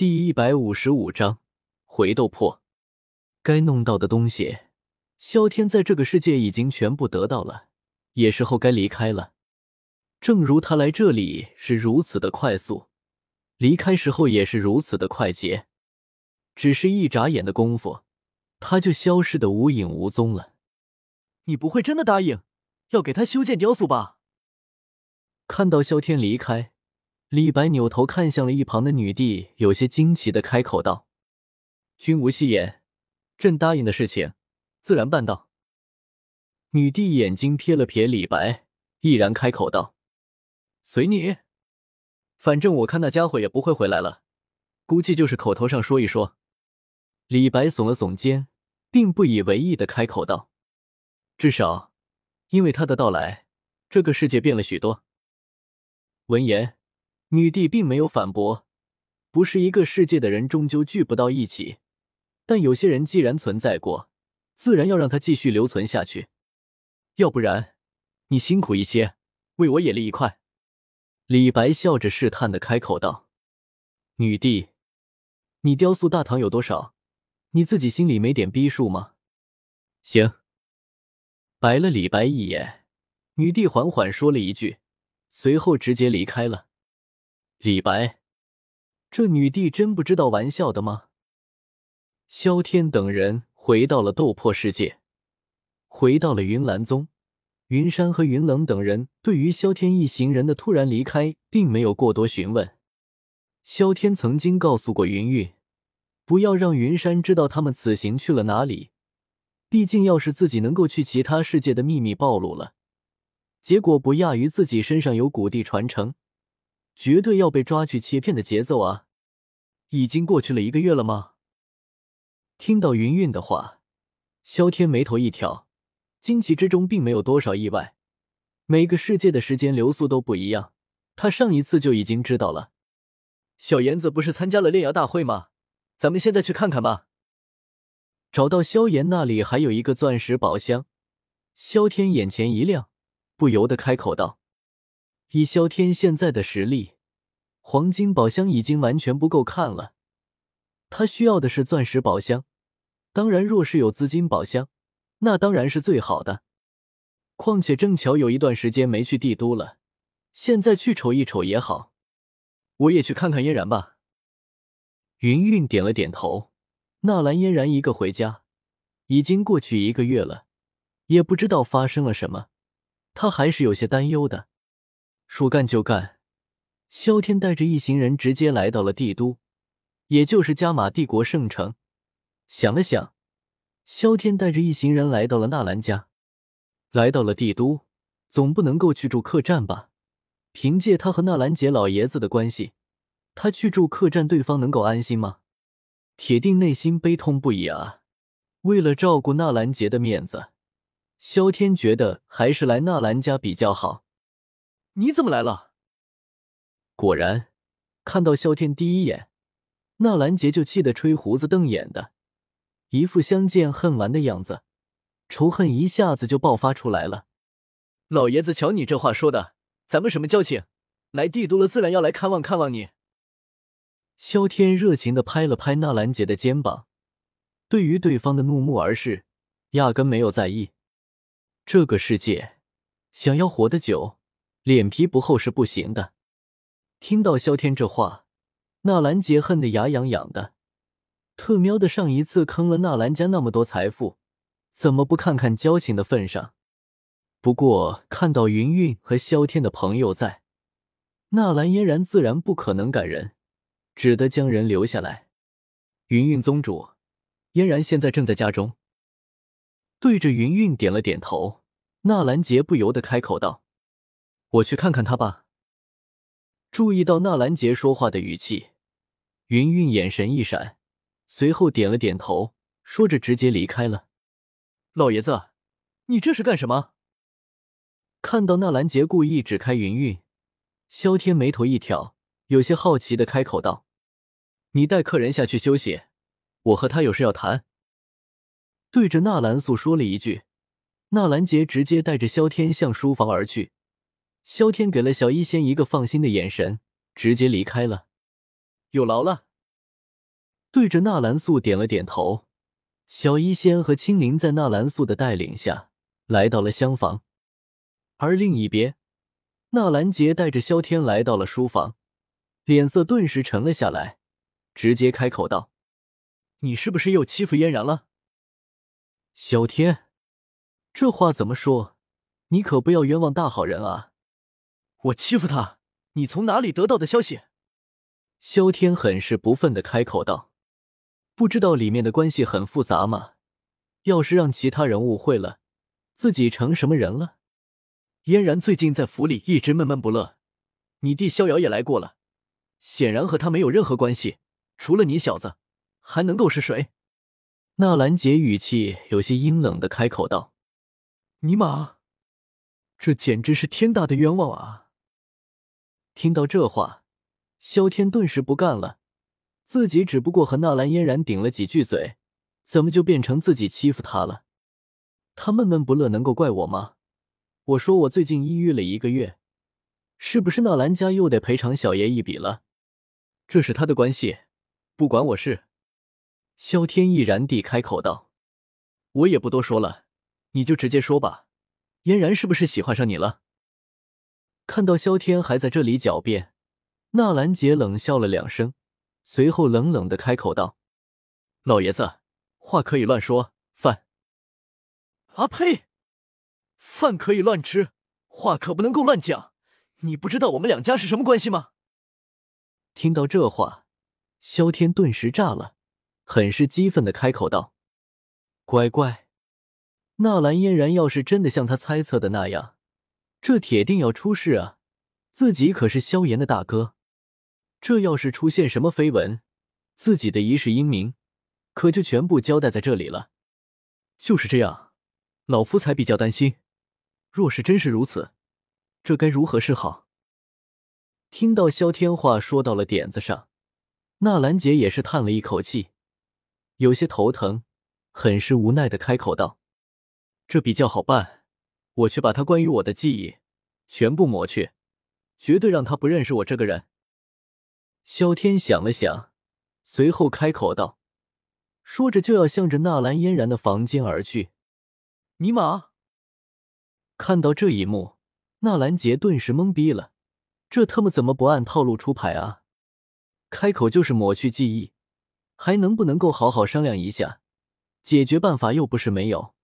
第一百五十五章回斗破。该弄到的东西，萧天在这个世界已经全部得到了，也时候该离开了。正如他来这里是如此的快速，离开时候也是如此的快捷，只是一眨眼的功夫，他就消失的无影无踪了。你不会真的答应要给他修建雕塑吧？看到萧天离开。李白扭头看向了一旁的女帝，有些惊奇的开口道：“君无戏言，朕答应的事情，自然办到。”女帝眼睛瞥了瞥李白，毅然开口道：“随你，反正我看那家伙也不会回来了，估计就是口头上说一说。”李白耸了耸肩，并不以为意的开口道：“至少，因为他的到来，这个世界变了许多。”闻言。女帝并没有反驳，不是一个世界的人终究聚不到一起，但有些人既然存在过，自然要让他继续留存下去。要不然，你辛苦一些，为我也立一块。李白笑着试探的开口道：“女帝，你雕塑大唐有多少？你自己心里没点逼数吗？”行。白了李白一眼，女帝缓缓说了一句，随后直接离开了。李白，这女帝真不知道玩笑的吗？萧天等人回到了斗破世界，回到了云岚宗。云山和云冷等人对于萧天一行人的突然离开，并没有过多询问。萧天曾经告诉过云韵，不要让云山知道他们此行去了哪里。毕竟，要是自己能够去其他世界的秘密暴露了，结果不亚于自己身上有古地传承。绝对要被抓去切片的节奏啊！已经过去了一个月了吗？听到云韵的话，萧天眉头一挑，惊奇之中并没有多少意外。每个世界的时间流速都不一样，他上一次就已经知道了。小妍子不是参加了炼牙大会吗？咱们现在去看看吧。找到萧炎那里还有一个钻石宝箱，萧天眼前一亮，不由得开口道。以萧天现在的实力，黄金宝箱已经完全不够看了。他需要的是钻石宝箱。当然，若是有资金宝箱，那当然是最好的。况且正巧有一段时间没去帝都了，现在去瞅一瞅也好。我也去看看嫣然吧。云云点了点头。纳兰嫣然一个回家，已经过去一个月了，也不知道发生了什么，他还是有些担忧的。说干就干，萧天带着一行人直接来到了帝都，也就是加玛帝国圣城。想了想，萧天带着一行人来到了纳兰家。来到了帝都，总不能够去住客栈吧？凭借他和纳兰杰老爷子的关系，他去住客栈，对方能够安心吗？铁定内心悲痛不已啊！为了照顾纳兰杰的面子，萧天觉得还是来纳兰家比较好。你怎么来了？果然，看到萧天第一眼，纳兰杰就气得吹胡子瞪眼的，一副相见恨晚的样子，仇恨一下子就爆发出来了。老爷子，瞧你这话说的，咱们什么交情？来帝都了，自然要来看望看望你。萧天热情的拍了拍纳兰杰的肩膀，对于对方的怒目而视，压根没有在意。这个世界，想要活得久。脸皮不厚是不行的。听到萧天这话，纳兰杰恨得牙痒痒的。特喵的，上一次坑了纳兰家那么多财富，怎么不看看交情的份上？不过看到云韵和萧天的朋友在，纳兰嫣然自然不可能赶人，只得将人留下来。云韵宗主，嫣然现在正在家中。对着云韵点了点头，纳兰杰不由得开口道。我去看看他吧。注意到纳兰杰说话的语气，云韵眼神一闪，随后点了点头，说着直接离开了。老爷子，你这是干什么？看到纳兰杰故意指开云韵，萧天眉头一挑，有些好奇的开口道：“你带客人下去休息，我和他有事要谈。”对着纳兰素说了一句，纳兰杰直接带着萧天向书房而去。萧天给了小医仙一个放心的眼神，直接离开了。有劳了。对着纳兰素点了点头。小医仙和青灵在纳兰素的带领下来到了厢房，而另一边，纳兰杰带着萧天来到了书房，脸色顿时沉了下来，直接开口道：“你是不是又欺负嫣然了？”萧天，这话怎么说？你可不要冤枉大好人啊！我欺负他，你从哪里得到的消息？萧天很是不忿的开口道：“不知道里面的关系很复杂吗？要是让其他人误会了，自己成什么人了？”嫣然最近在府里一直闷闷不乐，你弟逍遥也来过了，显然和他没有任何关系。除了你小子，还能够是谁？纳兰杰语气有些阴冷的开口道：“尼玛！”这简直是天大的冤枉啊！听到这话，萧天顿时不干了。自己只不过和纳兰嫣然顶了几句嘴，怎么就变成自己欺负他了？他闷闷不乐，能够怪我吗？我说我最近抑郁了一个月，是不是纳兰家又得赔偿小爷一笔了？这是他的关系，不关我事。萧天毅然地开口道：“我也不多说了，你就直接说吧。”嫣然是不是喜欢上你了？看到萧天还在这里狡辩，纳兰杰冷笑了两声，随后冷冷的开口道：“老爷子，话可以乱说，饭啊呸，饭可以乱吃，话可不能够乱讲。你不知道我们两家是什么关系吗？”听到这话，萧天顿时炸了，很是激愤的开口道：“乖乖。”纳兰嫣然要是真的像他猜测的那样，这铁定要出事啊！自己可是萧炎的大哥，这要是出现什么绯闻，自己的一世英名可就全部交代在这里了。就是这样，老夫才比较担心。若是真是如此，这该如何是好？听到萧天话说到了点子上，纳兰杰也是叹了一口气，有些头疼，很是无奈的开口道。这比较好办，我去把他关于我的记忆全部抹去，绝对让他不认识我这个人。萧天想了想，随后开口道，说着就要向着纳兰嫣然的房间而去。尼玛！看到这一幕，纳兰杰顿时懵逼了，这他妈怎么不按套路出牌啊？开口就是抹去记忆，还能不能够好好商量一下？解决办法又不是没有。